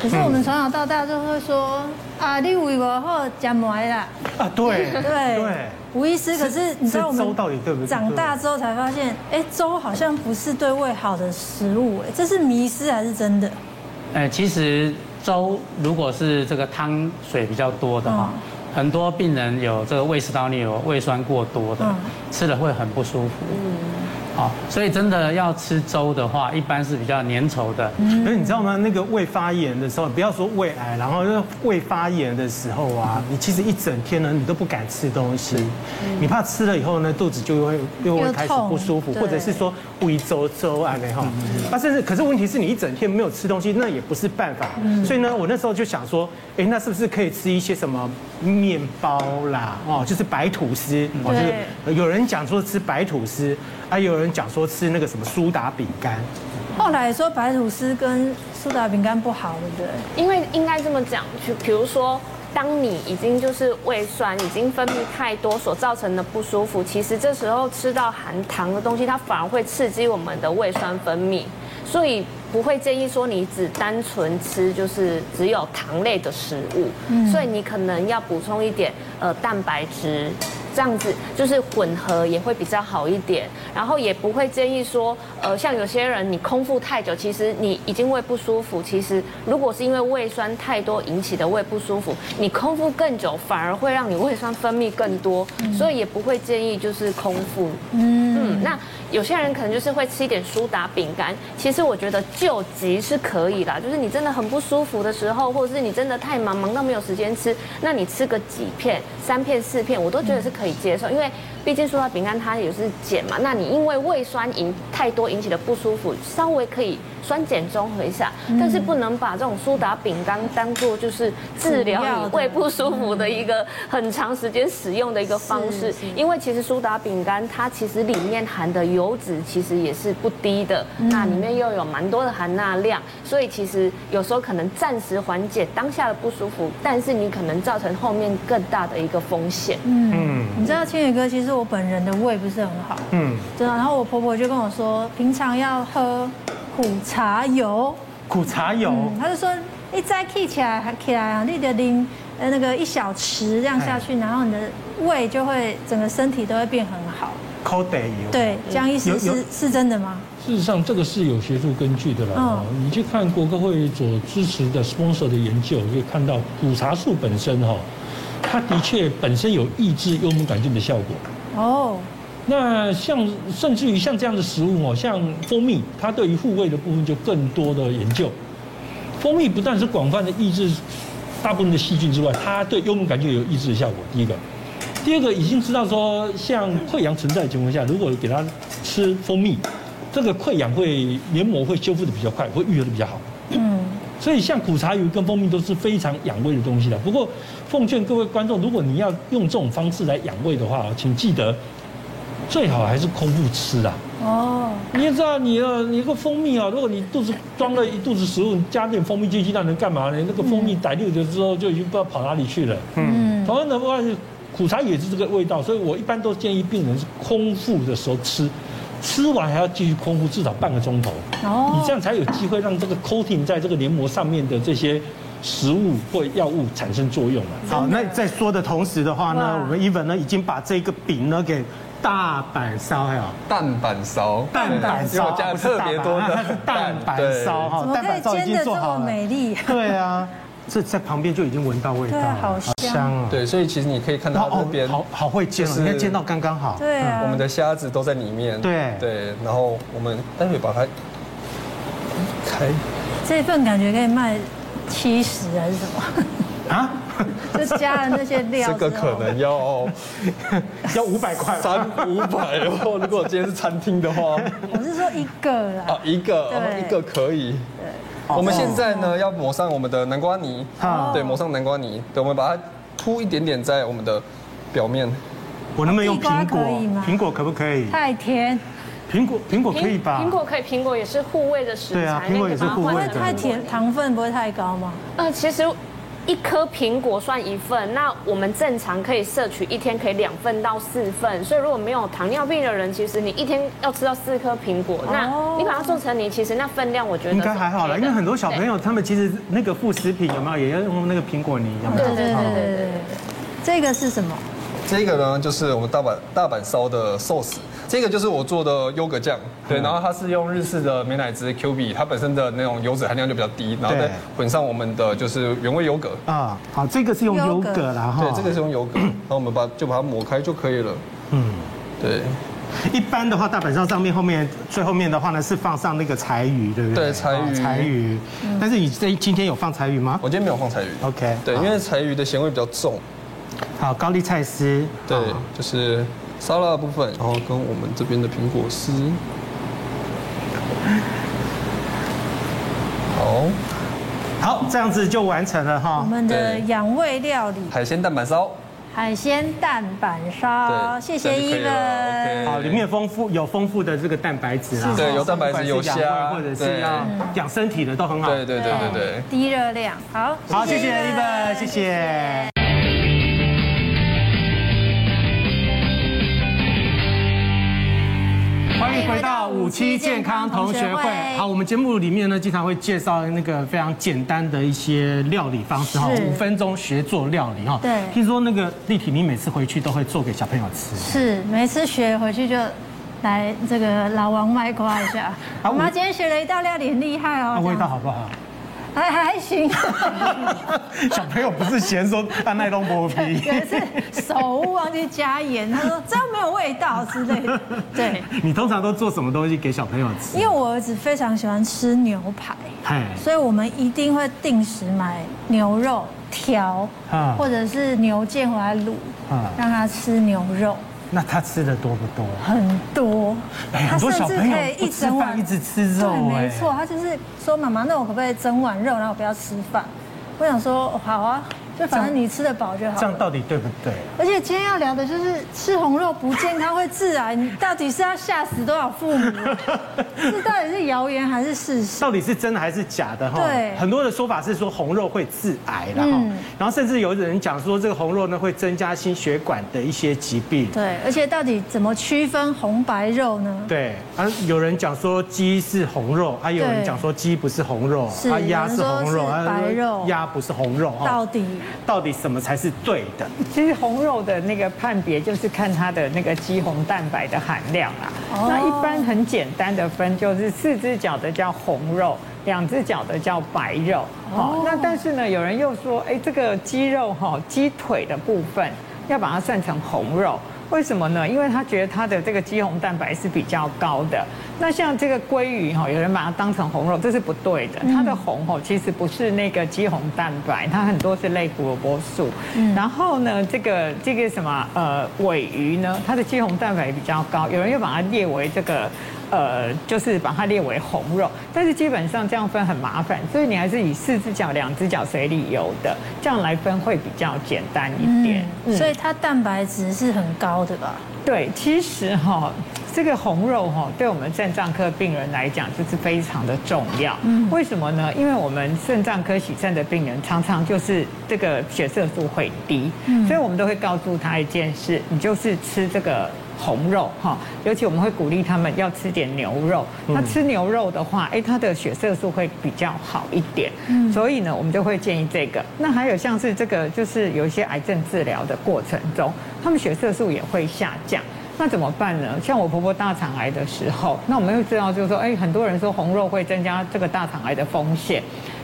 可是我们从小到大就会说，啊，你胃不好吃糜啦。啊，对对对。吴医师，可是你知道我们到底对不对？长大之后才发现，哎，粥好像不是对胃好的食物，哎，这是迷失还是真的？哎，其实粥如果是这个汤水比较多的话，很多病人有这个胃食道逆流、胃酸过多的，吃了会很不舒服。嗯。好，所以真的要吃粥的话，一般是比较粘稠的。可是你知道吗？那个胃发炎的时候，不要说胃癌，然后就是胃发炎的时候啊，你其实一整天呢，你都不敢吃东西，你怕吃了以后呢，肚子就会又会开始不舒服，或者是说胃周周啊那哈。啊，甚至可是问题是你一整天没有吃东西，那也不是办法。所以呢，我那时候就想说，哎，那是不是可以吃一些什么面包啦？哦，就是白吐司，哦，就是有人讲说吃白吐司。啊有人讲说吃那个什么苏打饼干，后来说白吐司跟苏打饼干不好，对不对？因为应该这么讲，就比如说，当你已经就是胃酸已经分泌太多所造成的不舒服，其实这时候吃到含糖的东西，它反而会刺激我们的胃酸分泌，所以不会建议说你只单纯吃就是只有糖类的食物，所以你可能要补充一点呃蛋白质。这样子就是混合也会比较好一点，然后也不会建议说，呃，像有些人你空腹太久，其实你已经胃不舒服。其实如果是因为胃酸太多引起的胃不舒服，你空腹更久反而会让你胃酸分泌更多，所以也不会建议就是空腹。嗯，嗯，那有些人可能就是会吃一点苏打饼干，其实我觉得救急是可以啦，就是你真的很不舒服的时候，或者是你真的太忙，忙到没有时间吃，那你吃个几片，三片四片，我都觉得是可以。接受，因为毕竟苏打饼干，它也是碱嘛。那你因为胃酸引太多引起的不舒服，稍微可以。酸碱中和一下，但是不能把这种苏打饼干当做就是治疗你胃不舒服的一个很长时间使用的一个方式，因为其实苏打饼干它其实里面含的油脂其实也是不低的，那里面又有蛮多的含钠量，所以其实有时候可能暂时缓解当下的不舒服，但是你可能造成后面更大的一个风险。嗯，你知道千宇哥，其实我本人的胃不是很好，嗯，对啊，然后我婆婆就跟我说，平常要喝。苦茶油，苦茶油，嗯、他就说一再起起来，还起来啊，你得拎呃那个一小匙这样下去，然后你的胃就会整个身体都会变很好。苦茶油，对，这样意思是是真的吗？事实上，这个是有学术根据的了。哦，你去看国科会所支持的 sponsor 的研究，可以看到苦茶素本身哈，它的确本身有抑制幽门杆菌的效果。哦。那像甚至于像这样的食物哦，像蜂蜜，它对于护胃的部分就更多的研究。蜂蜜不但是广泛的抑制大部分的细菌之外，它对幽门杆菌有抑制的效果。第一个，第二个已经知道说，像溃疡存在的情况下，如果给它吃蜂蜜，这个溃疡会黏膜会修复的比较快，会愈合的比较好。嗯，所以像苦茶油跟蜂蜜都是非常养胃的东西的。不过奉劝各位观众，如果你要用这种方式来养胃的话，请记得。最好还是空腹吃啊，哦，你也知道你啊，你个蜂蜜啊，如果你肚子装了一肚子食物，你加点蜂蜜进去，那能干嘛呢？那个蜂蜜逮溜了之后，就已经不知道跑哪里去了。嗯，同样的话，苦茶也是这个味道，所以我一般都建议病人是空腹的时候吃，吃完还要继续空腹至少半个钟头。哦，你这样才有机会让这个 coating 在这个黏膜上面的这些食物或药物产生作用了。好，那在说的同时的话呢，我们 even 呢已经把这个饼呢给。大阪烧还有蛋板烧，蛋板烧加的特别多的，它是蛋板烧哈，蛋板烧已经做好了，美丽。对啊，这在旁边就已经闻到味道了，好香啊。对，所以其实你可以看到那边好好会煎哦，你看煎到刚刚好。对啊，我们的虾子都在里面。对对，然后我们待会把它开。这份感觉可以卖七十还是什么？啊？就加了那些料，这个可能要 要五百块，三五百哦。如果今天是餐厅的话，我是说一个啦。啊，一个，一个可以。对，我们现在呢要抹上我们的南瓜泥，对，抹上南瓜泥。对，我们把它铺一点点在我们的表面。我能不能用苹果？苹果可不可以？太甜。苹果，苹果可以吧？苹果可以，苹果也是护胃的食材。对啊，苹果也是护胃的。太甜，糖分不会太高吗？呃，其实。一颗苹果算一份，那我们正常可以摄取一天可以两份到四份，所以如果没有糖尿病的人，其实你一天要吃到四颗苹果，那你把它做成泥，其实那分量我觉得应该还好了，因为很多小朋友他们其实那个副食品有没有也要用那个苹果泥？有没有？对对对对对，这个是什么？这个呢，就是我们大阪大阪烧的寿司。这个就是我做的优格酱，对，然后它是用日式的美乃滋 Q B，它本身的那种油脂含量就比较低，然后再混上我们的就是原味优格啊。好，这个是用优格啦哈。对，这个是用优格，然后我们把就把它抹开就可以了。嗯，对。一般的话，大阪烧上面后面最后面的话呢，是放上那个柴鱼，对不对？对，柴鱼。柴鱼。但是你这今天有放柴鱼吗？我今天没有放柴鱼。OK。对，因为柴鱼的咸味比较重。好，高丽菜丝。对，就是。沙拉的部分，然后跟我们这边的苹果丝，好，好，这样子就完成了哈。我们的养胃料理，海鲜蛋板烧，海鲜蛋板烧，谢谢伊文。好，里面丰富有丰富的这个蛋白质啊，对，有蛋白质，有虾，或者是要养身体的都很好。对对对对对，低热量，好，好，谢谢伊文，谢谢。回到五期健康同学会。好，我们节目里面呢，经常会介绍那个非常简单的一些料理方式哈，五分钟学做料理哈。对。听说那个立体，你每次回去都会做给小朋友吃。是，每次学回去就来这个老王卖瓜一下。好，我妈今天学了一道料理，很厉害哦。那味道好不好？还还行，小朋友不是嫌说他那东薄皮，有一次手误忘记加盐，他说这样没有味道之类的。对，你通常都做什么东西给小朋友吃？因为我儿子非常喜欢吃牛排，所以我们一定会定时买牛肉条，或者是牛腱回来卤，让他吃牛肉。那他吃的多不多？很多，很多小朋友一整碗一直吃肉。对，没错，他就是说妈妈，那我可不可以整碗肉，然后我不要吃饭？我想说好啊。就反正你吃得饱就好。这样到底对不对？而且今天要聊的就是吃红肉不健康会致癌，你到底是要吓死多少父母？这到底是谣言还是事实？到底是真的还是假的？哈，对，很多的说法是说红肉会致癌的哈，然后甚至有人讲说这个红肉呢会增加心血管的一些疾病。对，而且到底怎么区分红白肉呢？对，啊，有人讲说鸡是红肉，还有人讲说鸡不是红肉，啊，鸭是红肉，白肉，鸭不是红肉，到底？到底什么才是对的？其实红肉的那个判别就是看它的那个肌红蛋白的含量啦。那一般很简单的分就是四只脚的叫红肉，两只脚的叫白肉。好，那但是呢，有人又说，哎，这个鸡肉哈，鸡腿的部分要把它算成红肉。为什么呢？因为他觉得它的这个肌红蛋白是比较高的。那像这个鲑鱼哈，有人把它当成红肉，这是不对的。它的红哈其实不是那个肌红蛋白，它很多是类胡萝卜素。然后呢，这个这个什么呃尾鱼呢，它的肌红蛋白比较高，有人又把它列为这个呃，就是把它列为红肉。但是基本上这样分很麻烦，所以你还是以四只脚、两只脚水里游的这样来分会比较简单一点。嗯，所以它蛋白质是很高的吧？对，其实哈。这个红肉哈，对我们肾脏科病人来讲就是非常的重要。嗯，为什么呢？因为我们肾脏科洗肾的病人常常就是这个血色素会低，嗯，所以我们都会告诉他一件事：你就是吃这个红肉哈。尤其我们会鼓励他们要吃点牛肉。那吃牛肉的话，哎，他的血色素会比较好一点。嗯，所以呢，我们就会建议这个。那还有像是这个，就是有一些癌症治疗的过程中，他们血色素也会下降。那怎么办呢？像我婆婆大肠癌的时候，那我们又知道，就是说，哎，很多人说红肉会增加这个大肠癌的风险。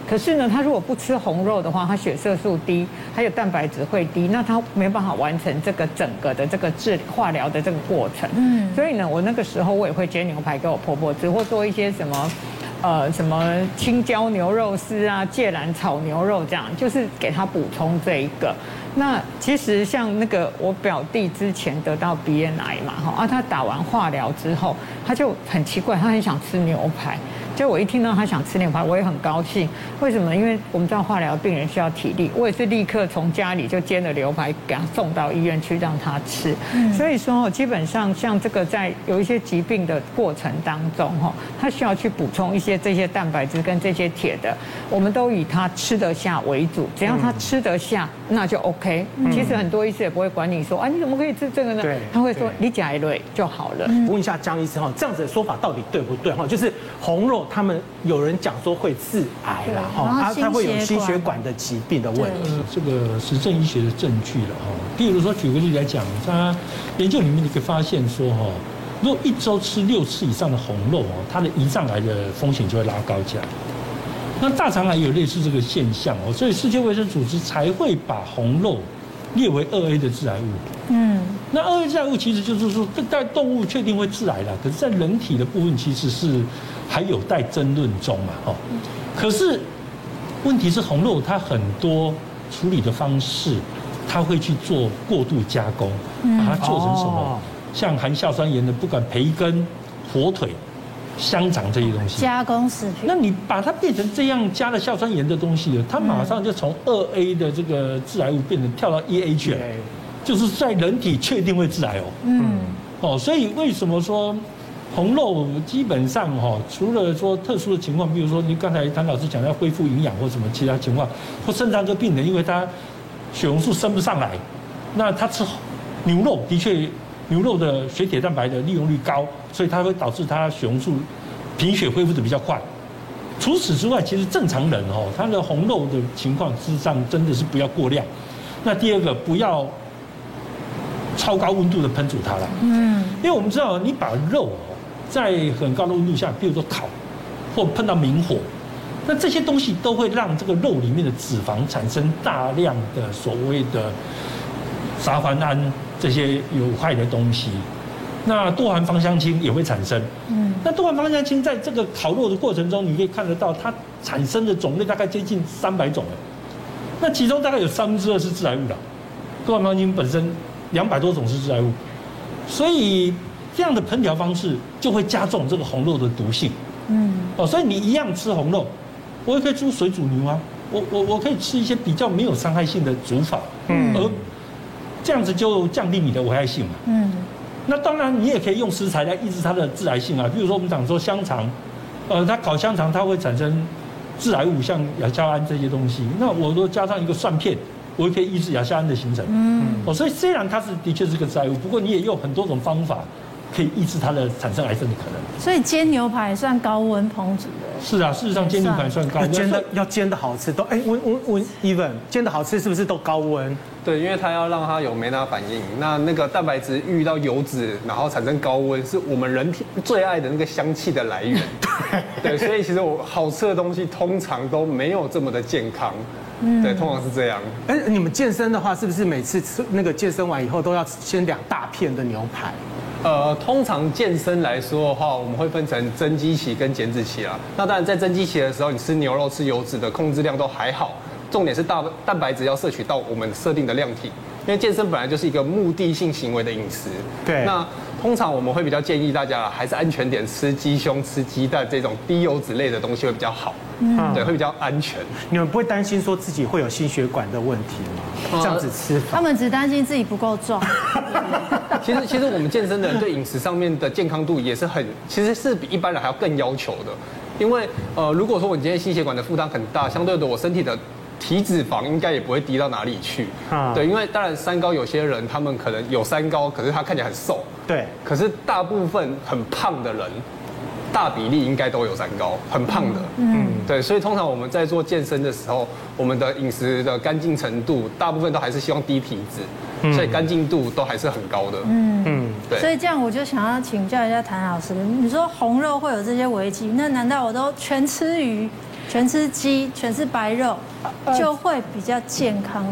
可是呢，他如果不吃红肉的话，他血色素低，还有蛋白质会低，那他没办法完成这个整个的这个治化疗的这个过程。嗯，所以呢，我那个时候我也会煎牛排给我婆婆吃，或做一些什么，呃，什么青椒牛肉丝啊、芥蓝炒牛肉这样，就是给他补充这一个。那其实像那个我表弟之前得到鼻咽癌嘛，哈啊，他打完化疗之后，他就很奇怪，他很想吃牛排。就我一听到他想吃牛排，我也很高兴。为什么？因为我们知道化疗病人需要体力，我也是立刻从家里就煎了牛排给他送到医院去让他吃。所以说，基本上像这个在有一些疾病的过程当中，哈，他需要去补充一些这些蛋白质跟这些铁的，我们都以他吃得下为主。只要他吃得下，那就 OK。其实很多医师也不会管你说啊，你怎么可以吃这个呢？他会说你加一类就好了。问一下江医生哈，这样子的说法到底对不对哈？就是红肉。他们有人讲说会致癌啦哈，他他会有心血管的疾病的问题。这个实证医学的证据了哈。比如说举个例子来讲，他研究里面你可以发现说哈，如果一周吃六次以上的红肉哦，它的胰脏癌的风险就会拉高起来。那大肠癌有类似这个现象哦，所以世界卫生组织才会把红肉列为二 A 的致癌物。嗯，那二 A 致癌物其实就是说，在动物确定会致癌了，可是在人体的部分其实是。还有待争论中嘛，哦，可是问题是红肉它很多处理的方式，它会去做过度加工，把它做成什么？像含硝酸盐的，不管培根、火腿、香肠这些东西，加工食品。那你把它变成这样加了硝酸盐的东西了，它马上就从二 A 的这个致癌物变成跳到一 A 去了，就是在人体确定会致癌哦。嗯，哦，所以为什么说？红肉基本上哈，除了说特殊的情况，比如说你刚才谭老师讲要恢复营养或什么其他情况，或肾脏科病人，因为他血红素升不上来，那他吃牛肉的确牛肉的血铁蛋白的利用率高，所以它会导致它血红素贫血恢复的比较快。除此之外，其实正常人哦，他的红肉的情况事实上真的是不要过量。那第二个不要超高温度的烹煮它了，嗯，因为我们知道你把肉哦。在很高的温度下，比如说烤，或碰到明火，那这些东西都会让这个肉里面的脂肪产生大量的所谓的沙环胺这些有害的东西。那多环芳香烃也会产生。嗯。那多环芳香烃在这个烤肉的过程中，你可以看得到它产生的种类大概接近三百种。那其中大概有三分之二是致癌物的。多环芳香烃本身两百多种是致癌物，所以。这样的烹调方式就会加重这个红肉的毒性。嗯，哦，所以你一样吃红肉，我也可以煮水煮牛啊，我我我可以吃一些比较没有伤害性的煮法，嗯，而这样子就降低你的危害性嘛。嗯，那当然你也可以用食材来抑制它的致癌性啊，比如说我们讲说香肠，呃，它烤香肠它会产生致癌物，像亚硝胺这些东西，那我都加上一个蒜片，我也可以抑制亚硝胺的形成。嗯，哦，所以虽然它是的确是个致癌物，不过你也用很多种方法。可以抑制它的产生癌症的可能，所以煎牛排算高温烹煮的。是啊，事实上煎牛排算高温，煎的要煎的好吃都哎，温温温，even 煎的好吃是不是都高温？对，因为它要让它有梅纳反应，那那个蛋白质遇到油脂，然后产生高温，是我们人体最爱的那个香气的来源。对，对，所以其实我好吃的东西通常都没有这么的健康。嗯，对，通常是这样。哎，你们健身的话，是不是每次吃那个健身完以后都要先两大片的牛排？呃，通常健身来说的话，我们会分成增肌期跟减脂期啦。那当然，在增肌期的时候，你吃牛肉、吃油脂的控制量都还好，重点是大蛋白质要摄取到我们设定的量体。因为健身本来就是一个目的性行为的饮食。对。那通常我们会比较建议大家还是安全点，吃鸡胸、吃鸡蛋这种低油脂类的东西会比较好，嗯，对，会比较安全。你们不会担心说自己会有心血管的问题吗？这样子吃法，他们只担心自己不够壮。其实，其实我们健身的人对饮食上面的健康度也是很，其实是比一般人还要更要求的。因为，呃，如果说我今天心血管的负担很大，相对的我身体的。体脂肪应该也不会低到哪里去，嗯，对，因为当然三高有些人他们可能有三高，可是他看起来很瘦，对，可是大部分很胖的人，大比例应该都有三高，很胖的，嗯，对，所以通常我们在做健身的时候，我们的饮食的干净程度，大部分都还是希望低体脂，所以干净度都还是很高的，嗯。嗯，对，所以这样我就想要请教一下谭老师，你说红肉会有这些危机，那难道我都全吃鱼？全吃鸡，全吃白肉，就会比较健康。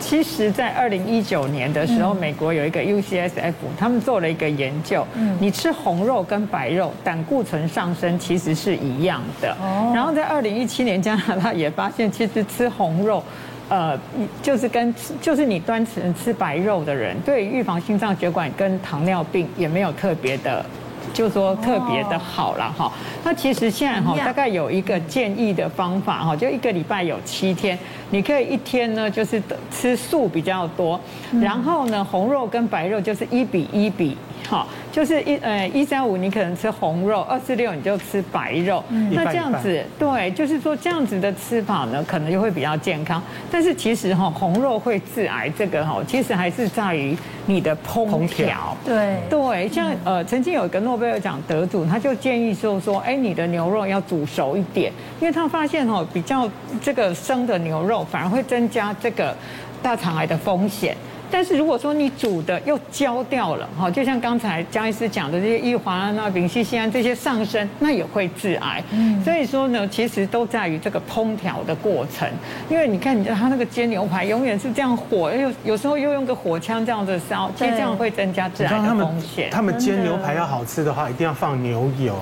其实，在二零一九年的时候，美国有一个 UCSF，他们做了一个研究。你吃红肉跟白肉，胆固醇上升其实是一样的。然后在二零一七年，加拿大也发现，其实吃红肉，呃，就是跟就是你单纯吃白肉的人，对预防心脏血管跟糖尿病也没有特别的。就说特别的好了哈，那其实现在哈大概有一个建议的方法哈，就一个礼拜有七天，你可以一天呢就是吃素比较多，然后呢红肉跟白肉就是一比一比。好，就是一呃一三五你可能吃红肉，二四六你就吃白肉，那这样子对，就是说这样子的吃法呢，可能就会比较健康。但是其实哈红肉会致癌，这个哈其实还是在于你的烹调。对对，像呃曾经有一个诺贝尔奖得主，他就建议说说，哎你的牛肉要煮熟一点，因为他发现哈比较这个生的牛肉反而会增加这个大肠癌的风险。但是如果说你煮的又焦掉了，哈，就像刚才江医师讲的这些异磺胺啊、丙烯酰胺这些上升，那也会致癌。嗯，所以说呢，其实都在于这个烹调的过程。因为你看，你他那个煎牛排永远是这样火，又有时候又用个火枪这样子烧，其实这样会增加致癌的风险。他们煎牛排要好吃的话，一定要放牛油。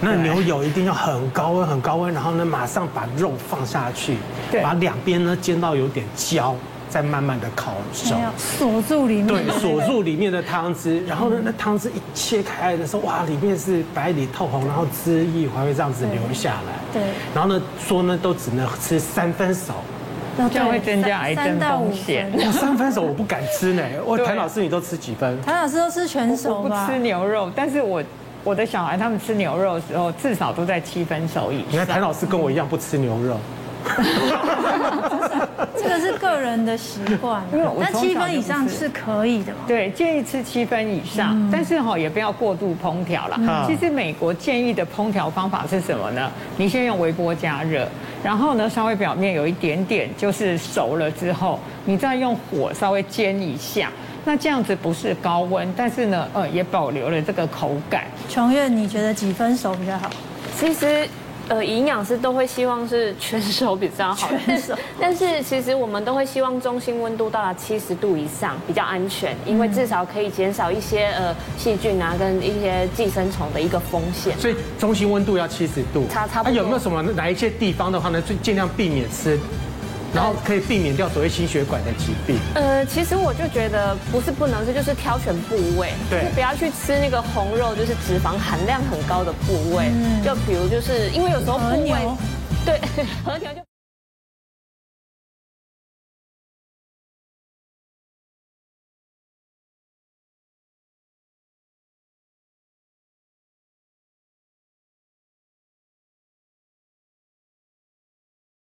那牛油一定要很高温，很高温，然后呢，马上把肉放下去，把两边呢煎到有点焦。再慢慢的烤熟，锁住里面，对，锁住里面的汤汁，然后呢，那汤汁一切开来的时候，哇，里面是白里透红，然后汁液还会这样子流下来，对，然后呢，说呢都只能吃三分熟，这样会增加癌症风险。三分熟我不敢吃呢，我谭老师你都吃几分？谭老师都吃全熟吧？不吃牛肉，但是我我的小孩他们吃牛肉的时候，至少都在七分熟以上。你看谭老师跟我一样不吃牛肉。这个是个人的习惯，因为那七分以上是可以的嘛？对，建议吃七分以上，但是哈也不要过度烹调了。其实美国建议的烹调方法是什么呢？你先用微波加热，然后呢稍微表面有一点点就是熟了之后，你再用火稍微煎一下。那这样子不是高温，但是呢呃也保留了这个口感。琼月，你觉得几分熟比较好？其实。呃，营养师都会希望是全熟比较好，全熟。但是其实我们都会希望中心温度到达七十度以上比较安全，因为至少可以减少一些呃细菌啊跟一些寄生虫的一个风险。所以中心温度要七十度。差差不多。有没有什么哪一些地方的话呢，就尽量避免吃？然后可以避免掉所谓心血管的疾病。呃，其实我就觉得不是不能吃，就是挑选部位，对，就是不要去吃那个红肉，就是脂肪含量很高的部位。嗯，就比如就是因为有时候部位，对，和牛就。